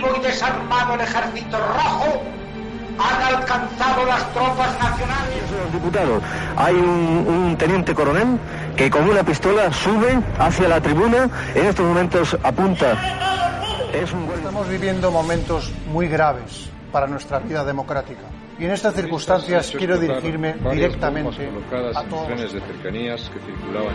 combativo y desarmado el ejército rojo, han alcanzado las tropas nacionales. Diputado, hay un, un, teniente coronel que con una pistola sube hacia la tribuna, en estos momentos apunta. Es un... Estamos viviendo momentos muy graves para nuestra vida democrática. Y en estas circunstancias quiero dirigirme directamente a todos. de cercanías que circulaban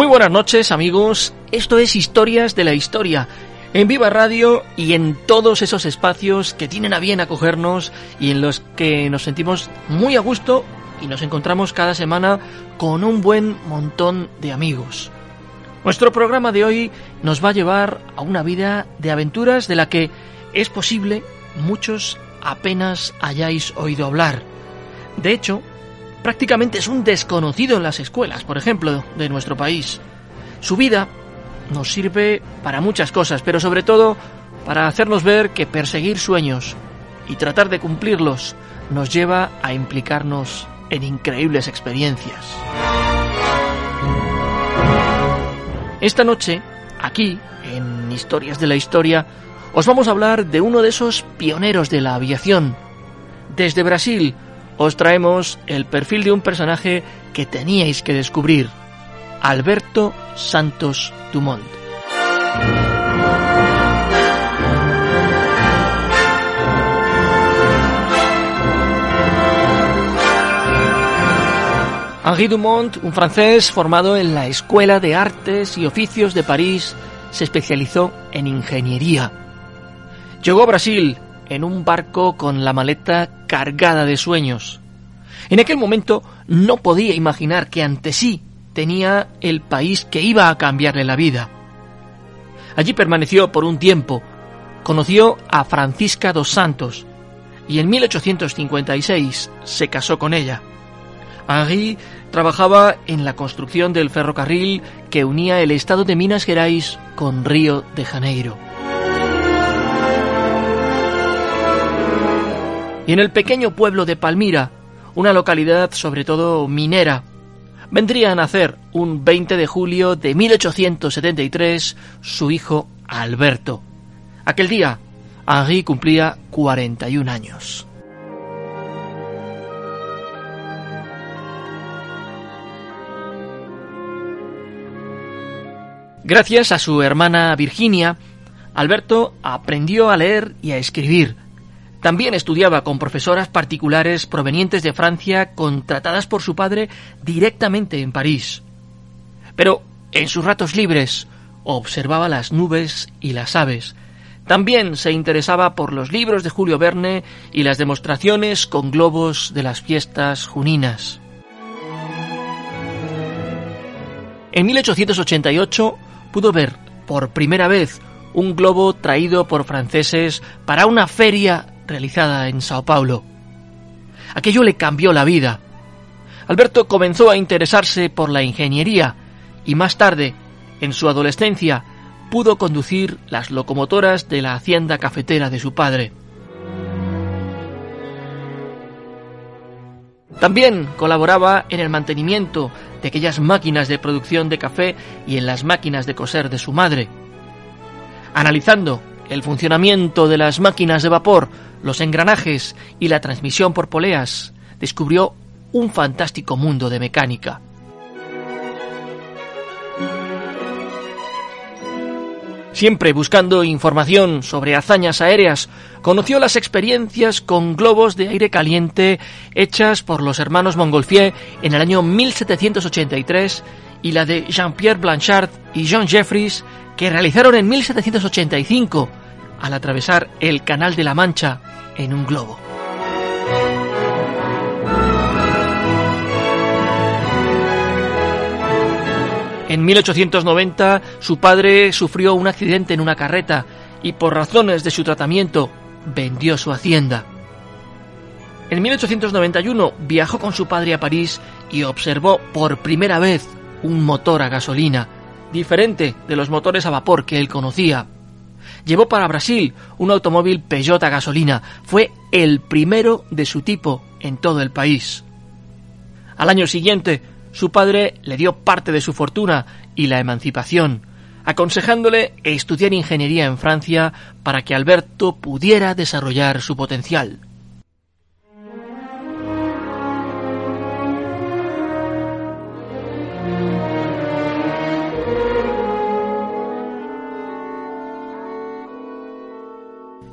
Muy buenas noches amigos, esto es Historias de la Historia, en Viva Radio y en todos esos espacios que tienen a bien acogernos y en los que nos sentimos muy a gusto y nos encontramos cada semana con un buen montón de amigos. Nuestro programa de hoy nos va a llevar a una vida de aventuras de la que es posible muchos apenas hayáis oído hablar. De hecho, prácticamente es un desconocido en las escuelas, por ejemplo, de nuestro país. Su vida nos sirve para muchas cosas, pero sobre todo para hacernos ver que perseguir sueños y tratar de cumplirlos nos lleva a implicarnos en increíbles experiencias. Esta noche, aquí, en Historias de la Historia, os vamos a hablar de uno de esos pioneros de la aviación. Desde Brasil, os traemos el perfil de un personaje que teníais que descubrir, Alberto Santos Dumont. Henri Dumont, un francés formado en la Escuela de Artes y Oficios de París, se especializó en ingeniería. Llegó a Brasil en un barco con la maleta cargada de sueños. En aquel momento no podía imaginar que ante sí tenía el país que iba a cambiarle la vida. Allí permaneció por un tiempo, conoció a Francisca dos Santos y en 1856 se casó con ella. Henri trabajaba en la construcción del ferrocarril que unía el estado de Minas Gerais con Río de Janeiro. Y en el pequeño pueblo de Palmira, una localidad sobre todo minera, vendría a nacer un 20 de julio de 1873 su hijo Alberto. Aquel día, Henri cumplía 41 años. Gracias a su hermana Virginia, Alberto aprendió a leer y a escribir, también estudiaba con profesoras particulares provenientes de Francia contratadas por su padre directamente en París. Pero en sus ratos libres observaba las nubes y las aves. También se interesaba por los libros de Julio Verne y las demostraciones con globos de las fiestas juninas. En 1888 pudo ver por primera vez un globo traído por franceses para una feria realizada en Sao Paulo. Aquello le cambió la vida. Alberto comenzó a interesarse por la ingeniería y más tarde, en su adolescencia, pudo conducir las locomotoras de la hacienda cafetera de su padre. También colaboraba en el mantenimiento de aquellas máquinas de producción de café y en las máquinas de coser de su madre. Analizando el funcionamiento de las máquinas de vapor, los engranajes y la transmisión por poleas, descubrió un fantástico mundo de mecánica. Siempre buscando información sobre hazañas aéreas, conoció las experiencias con globos de aire caliente hechas por los hermanos Montgolfier en el año 1783 y la de Jean-Pierre Blanchard y John Jeffries que realizaron en 1785 al atravesar el Canal de la Mancha en un globo. En 1890 su padre sufrió un accidente en una carreta y por razones de su tratamiento vendió su hacienda. En 1891 viajó con su padre a París y observó por primera vez un motor a gasolina, diferente de los motores a vapor que él conocía. Llevó para Brasil un automóvil Peugeot a gasolina. Fue el primero de su tipo en todo el país. Al año siguiente, su padre le dio parte de su fortuna y la emancipación, aconsejándole estudiar ingeniería en Francia para que Alberto pudiera desarrollar su potencial.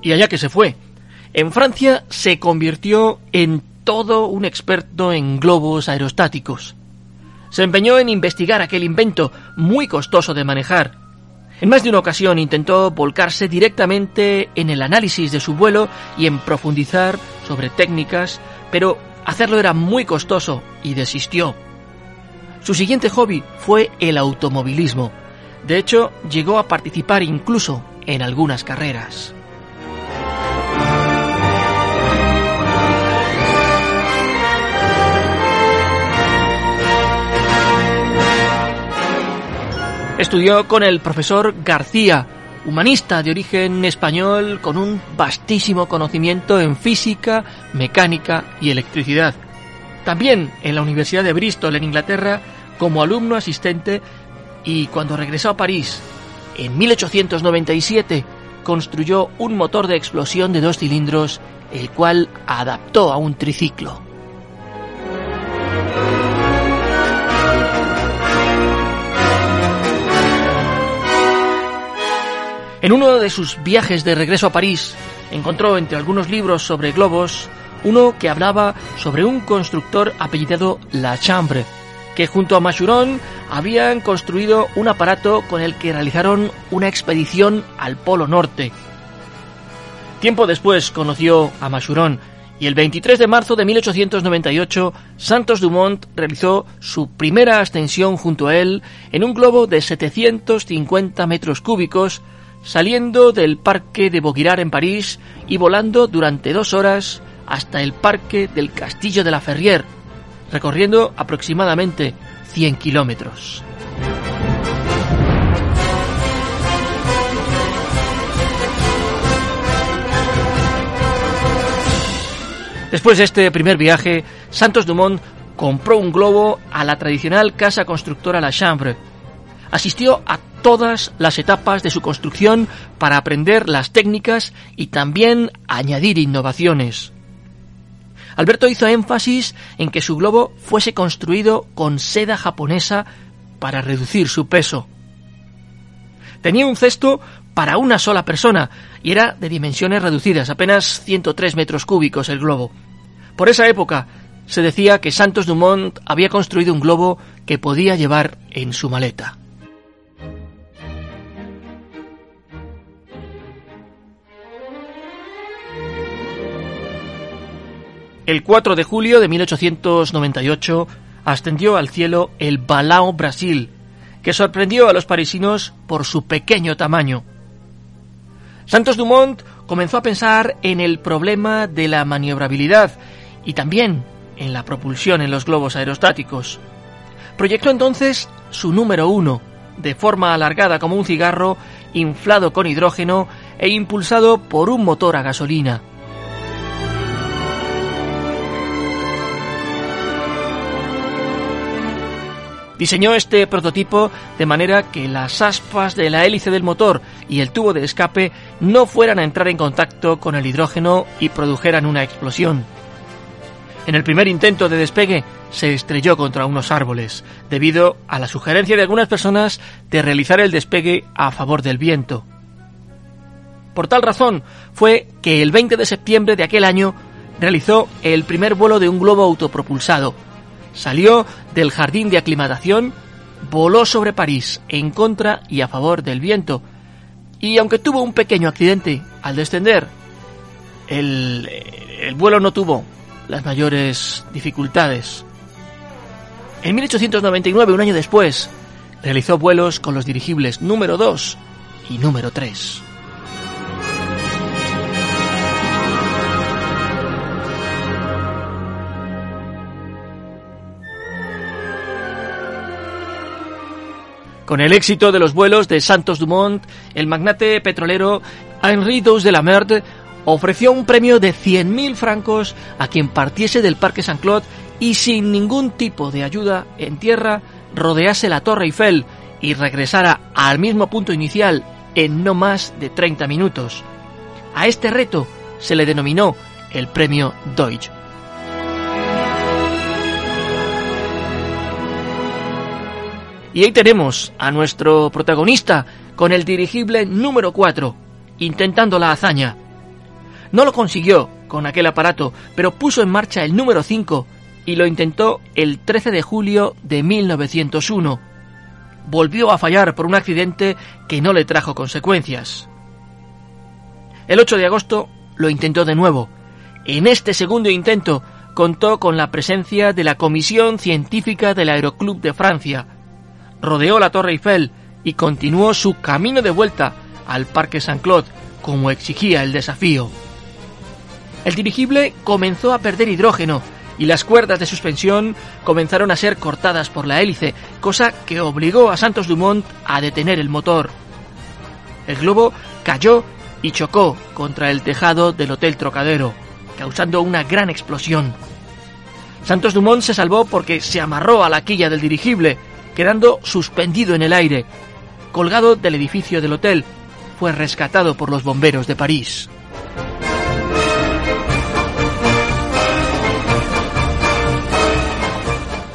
Y allá que se fue. En Francia se convirtió en todo un experto en globos aerostáticos. Se empeñó en investigar aquel invento muy costoso de manejar. En más de una ocasión intentó volcarse directamente en el análisis de su vuelo y en profundizar sobre técnicas, pero hacerlo era muy costoso y desistió. Su siguiente hobby fue el automovilismo. De hecho, llegó a participar incluso en algunas carreras. Estudió con el profesor García, humanista de origen español con un vastísimo conocimiento en física, mecánica y electricidad. También en la Universidad de Bristol en Inglaterra como alumno asistente y cuando regresó a París en 1897 construyó un motor de explosión de dos cilindros el cual adaptó a un triciclo. En uno de sus viajes de regreso a París, encontró entre algunos libros sobre globos uno que hablaba sobre un constructor apellidado Lachambre, que junto a Machuron habían construido un aparato con el que realizaron una expedición al Polo Norte. Tiempo después conoció a Machuron y el 23 de marzo de 1898 Santos Dumont realizó su primera ascensión junto a él en un globo de 750 metros cúbicos saliendo del Parque de Boguirar en París y volando durante dos horas hasta el Parque del Castillo de la Ferrière, recorriendo aproximadamente 100 kilómetros. Después de este primer viaje, Santos Dumont compró un globo a la tradicional casa constructora La Chambre. Asistió a todas las etapas de su construcción para aprender las técnicas y también añadir innovaciones. Alberto hizo énfasis en que su globo fuese construido con seda japonesa para reducir su peso. Tenía un cesto para una sola persona y era de dimensiones reducidas, apenas 103 metros cúbicos el globo. Por esa época se decía que Santos Dumont había construido un globo que podía llevar en su maleta. El 4 de julio de 1898 ascendió al cielo el Balao Brasil, que sorprendió a los parisinos por su pequeño tamaño. Santos Dumont comenzó a pensar en el problema de la maniobrabilidad y también en la propulsión en los globos aerostáticos. Proyectó entonces su número uno, de forma alargada como un cigarro, inflado con hidrógeno e impulsado por un motor a gasolina. Diseñó este prototipo de manera que las aspas de la hélice del motor y el tubo de escape no fueran a entrar en contacto con el hidrógeno y produjeran una explosión. En el primer intento de despegue se estrelló contra unos árboles, debido a la sugerencia de algunas personas de realizar el despegue a favor del viento. Por tal razón fue que el 20 de septiembre de aquel año realizó el primer vuelo de un globo autopropulsado, Salió del jardín de aclimatación, voló sobre París en contra y a favor del viento, y aunque tuvo un pequeño accidente al descender, el, el vuelo no tuvo las mayores dificultades. En 1899, un año después, realizó vuelos con los dirigibles número 2 y número 3. Con el éxito de los vuelos de Santos Dumont, el magnate petrolero Henri Dos de la Merde ofreció un premio de 100.000 francos a quien partiese del Parque Saint-Claude y sin ningún tipo de ayuda en tierra rodease la Torre Eiffel y regresara al mismo punto inicial en no más de 30 minutos. A este reto se le denominó el premio Deutsch. Y ahí tenemos a nuestro protagonista con el dirigible número 4, intentando la hazaña. No lo consiguió con aquel aparato, pero puso en marcha el número 5 y lo intentó el 13 de julio de 1901. Volvió a fallar por un accidente que no le trajo consecuencias. El 8 de agosto lo intentó de nuevo. En este segundo intento contó con la presencia de la Comisión Científica del Aeroclub de Francia. Rodeó la Torre Eiffel y continuó su camino de vuelta al Parque Saint-Claude, como exigía el desafío. El dirigible comenzó a perder hidrógeno y las cuerdas de suspensión comenzaron a ser cortadas por la hélice, cosa que obligó a Santos Dumont a detener el motor. El globo cayó y chocó contra el tejado del Hotel Trocadero, causando una gran explosión. Santos Dumont se salvó porque se amarró a la quilla del dirigible, quedando suspendido en el aire. Colgado del edificio del hotel, fue rescatado por los bomberos de París.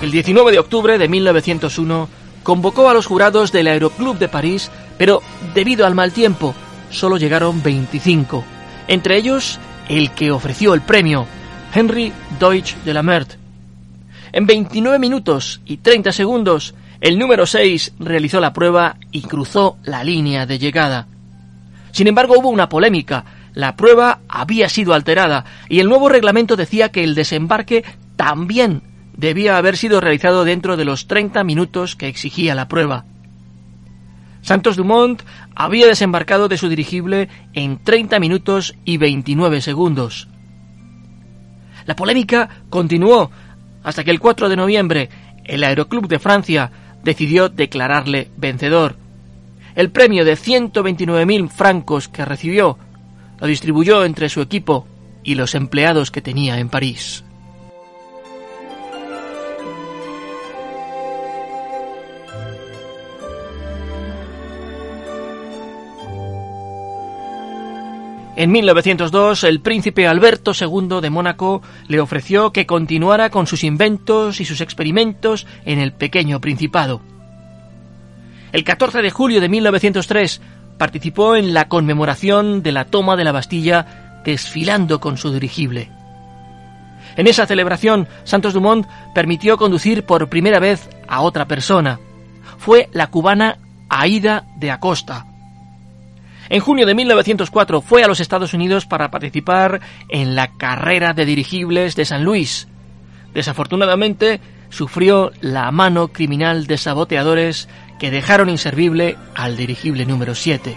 El 19 de octubre de 1901 convocó a los jurados del Aeroclub de París, pero debido al mal tiempo, solo llegaron 25. Entre ellos, el que ofreció el premio, Henry Deutsch de la Merde. En 29 minutos y 30 segundos, el número 6 realizó la prueba y cruzó la línea de llegada. Sin embargo, hubo una polémica. La prueba había sido alterada y el nuevo reglamento decía que el desembarque también debía haber sido realizado dentro de los 30 minutos que exigía la prueba. Santos Dumont había desembarcado de su dirigible en 30 minutos y 29 segundos. La polémica continuó hasta que el 4 de noviembre el Aeroclub de Francia decidió declararle vencedor. El premio de 129.000 francos que recibió lo distribuyó entre su equipo y los empleados que tenía en París. En 1902, el príncipe Alberto II de Mónaco le ofreció que continuara con sus inventos y sus experimentos en el pequeño principado. El 14 de julio de 1903 participó en la conmemoración de la toma de la Bastilla desfilando con su dirigible. En esa celebración, Santos Dumont permitió conducir por primera vez a otra persona. Fue la cubana Aida de Acosta, en junio de 1904 fue a los Estados Unidos para participar en la carrera de dirigibles de San Luis. Desafortunadamente, sufrió la mano criminal de saboteadores que dejaron inservible al dirigible número 7.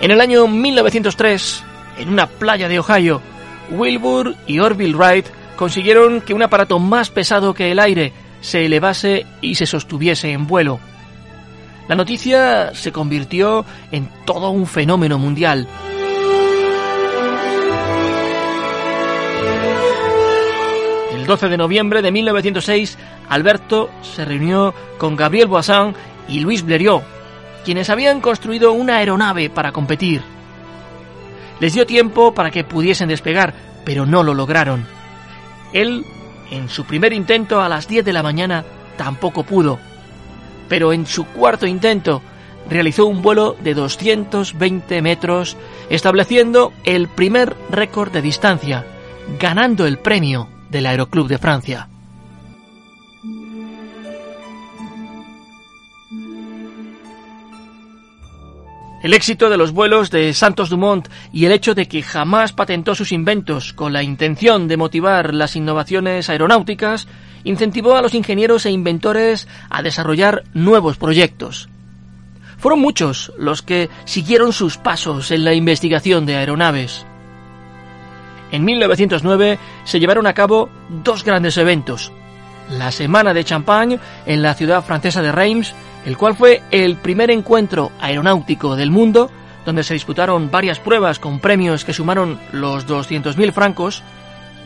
En el año 1903, en una playa de Ohio, Wilbur y Orville Wright consiguieron que un aparato más pesado que el aire se elevase y se sostuviese en vuelo. La noticia se convirtió en todo un fenómeno mundial. El 12 de noviembre de 1906, Alberto se reunió con Gabriel Boissin y Luis Blériot, quienes habían construido una aeronave para competir. Les dio tiempo para que pudiesen despegar, pero no lo lograron. Él, en su primer intento a las 10 de la mañana, tampoco pudo, pero en su cuarto intento realizó un vuelo de 220 metros, estableciendo el primer récord de distancia, ganando el premio del Aeroclub de Francia. El éxito de los vuelos de Santos Dumont y el hecho de que jamás patentó sus inventos con la intención de motivar las innovaciones aeronáuticas incentivó a los ingenieros e inventores a desarrollar nuevos proyectos. Fueron muchos los que siguieron sus pasos en la investigación de aeronaves. en 1909 se llevaron a cabo dos grandes eventos. La Semana de Champagne en la ciudad francesa de Reims, el cual fue el primer encuentro aeronáutico del mundo, donde se disputaron varias pruebas con premios que sumaron los 200.000 francos,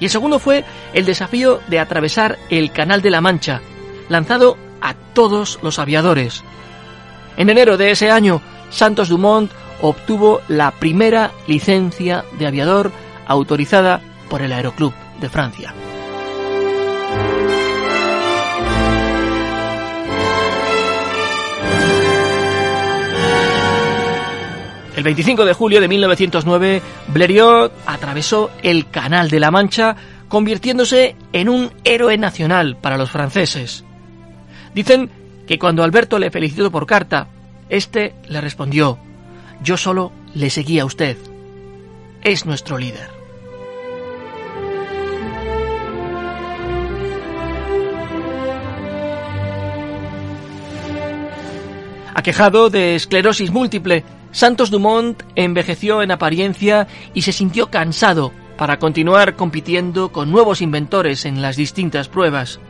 y el segundo fue el desafío de atravesar el Canal de la Mancha, lanzado a todos los aviadores. En enero de ese año, Santos Dumont obtuvo la primera licencia de aviador autorizada por el Aeroclub de Francia. El 25 de julio de 1909, Blériot atravesó el Canal de la Mancha, convirtiéndose en un héroe nacional para los franceses. Dicen que cuando Alberto le felicitó por carta, este le respondió: Yo solo le seguía a usted. Es nuestro líder. Aquejado de esclerosis múltiple, Santos Dumont envejeció en apariencia y se sintió cansado para continuar compitiendo con nuevos inventores en las distintas pruebas.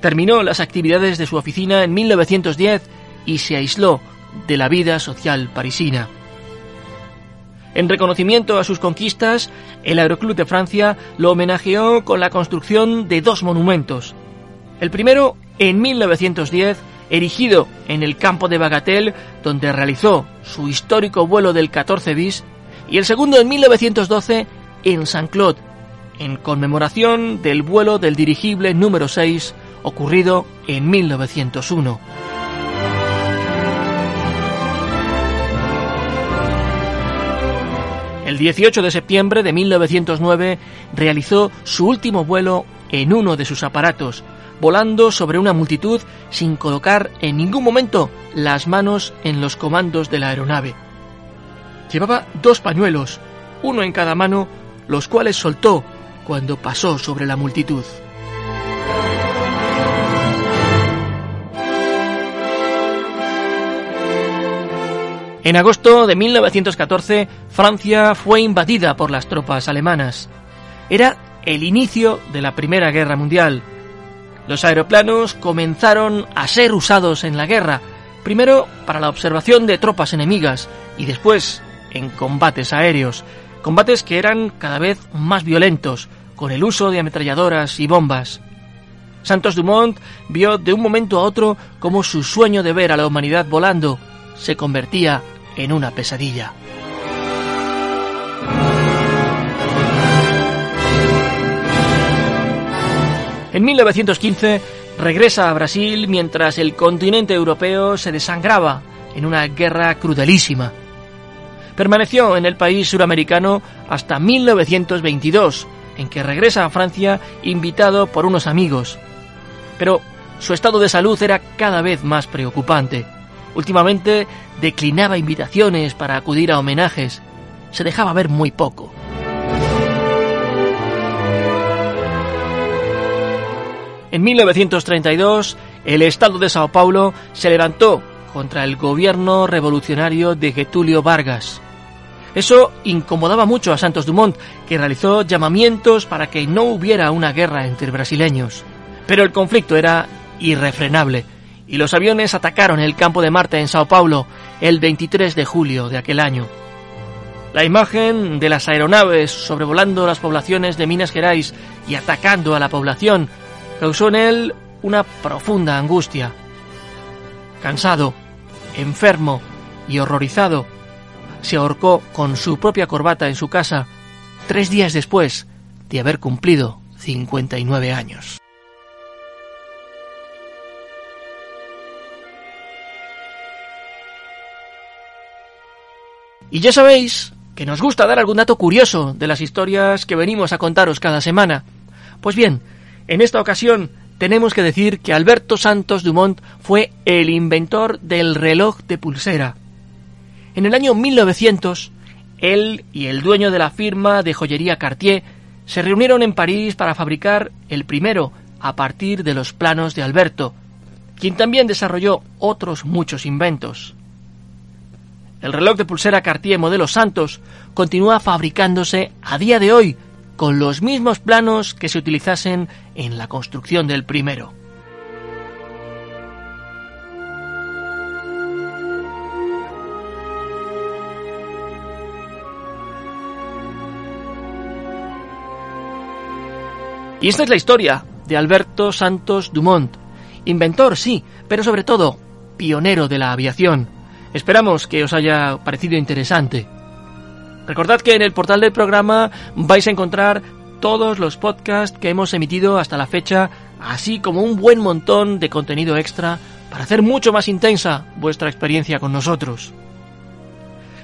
Terminó las actividades de su oficina en 1910 y se aisló de la vida social parisina. En reconocimiento a sus conquistas, el Aeroclub de Francia lo homenajeó con la construcción de dos monumentos. El primero en 1910 erigido en el campo de Bagatelle, donde realizó su histórico vuelo del 14 bis, y el segundo en 1912 en Saint-Claude, en conmemoración del vuelo del dirigible número 6 ocurrido en 1901. El 18 de septiembre de 1909 realizó su último vuelo en uno de sus aparatos, volando sobre una multitud sin colocar en ningún momento las manos en los comandos de la aeronave. Llevaba dos pañuelos, uno en cada mano, los cuales soltó cuando pasó sobre la multitud. En agosto de 1914, Francia fue invadida por las tropas alemanas. Era el inicio de la Primera Guerra Mundial los aeroplanos comenzaron a ser usados en la guerra, primero para la observación de tropas enemigas y después en combates aéreos, combates que eran cada vez más violentos, con el uso de ametralladoras y bombas. Santos Dumont vio de un momento a otro cómo su sueño de ver a la humanidad volando se convertía en una pesadilla. En 1915 regresa a Brasil mientras el continente europeo se desangraba en una guerra crudelísima. Permaneció en el país suramericano hasta 1922, en que regresa a Francia invitado por unos amigos. Pero su estado de salud era cada vez más preocupante. Últimamente declinaba invitaciones para acudir a homenajes. Se dejaba ver muy poco. En 1932, el Estado de Sao Paulo se levantó contra el gobierno revolucionario de Getulio Vargas. Eso incomodaba mucho a Santos Dumont, que realizó llamamientos para que no hubiera una guerra entre brasileños. Pero el conflicto era irrefrenable y los aviones atacaron el campo de Marte en Sao Paulo el 23 de julio de aquel año. La imagen de las aeronaves sobrevolando las poblaciones de Minas Gerais y atacando a la población causó en él una profunda angustia. Cansado, enfermo y horrorizado, se ahorcó con su propia corbata en su casa tres días después de haber cumplido 59 años. Y ya sabéis que nos gusta dar algún dato curioso de las historias que venimos a contaros cada semana. Pues bien, en esta ocasión tenemos que decir que Alberto Santos Dumont fue el inventor del reloj de pulsera. En el año 1900, él y el dueño de la firma de joyería Cartier se reunieron en París para fabricar el primero a partir de los planos de Alberto, quien también desarrolló otros muchos inventos. El reloj de pulsera Cartier modelo Santos continúa fabricándose a día de hoy con los mismos planos que se utilizasen en la construcción del primero. Y esta es la historia de Alberto Santos Dumont, inventor, sí, pero sobre todo pionero de la aviación. Esperamos que os haya parecido interesante. Recordad que en el portal del programa vais a encontrar todos los podcasts que hemos emitido hasta la fecha, así como un buen montón de contenido extra para hacer mucho más intensa vuestra experiencia con nosotros.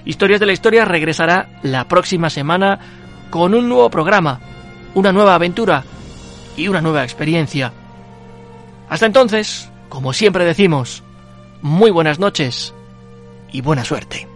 Historias de la Historia regresará la próxima semana con un nuevo programa, una nueva aventura y una nueva experiencia. Hasta entonces, como siempre decimos, muy buenas noches y buena suerte.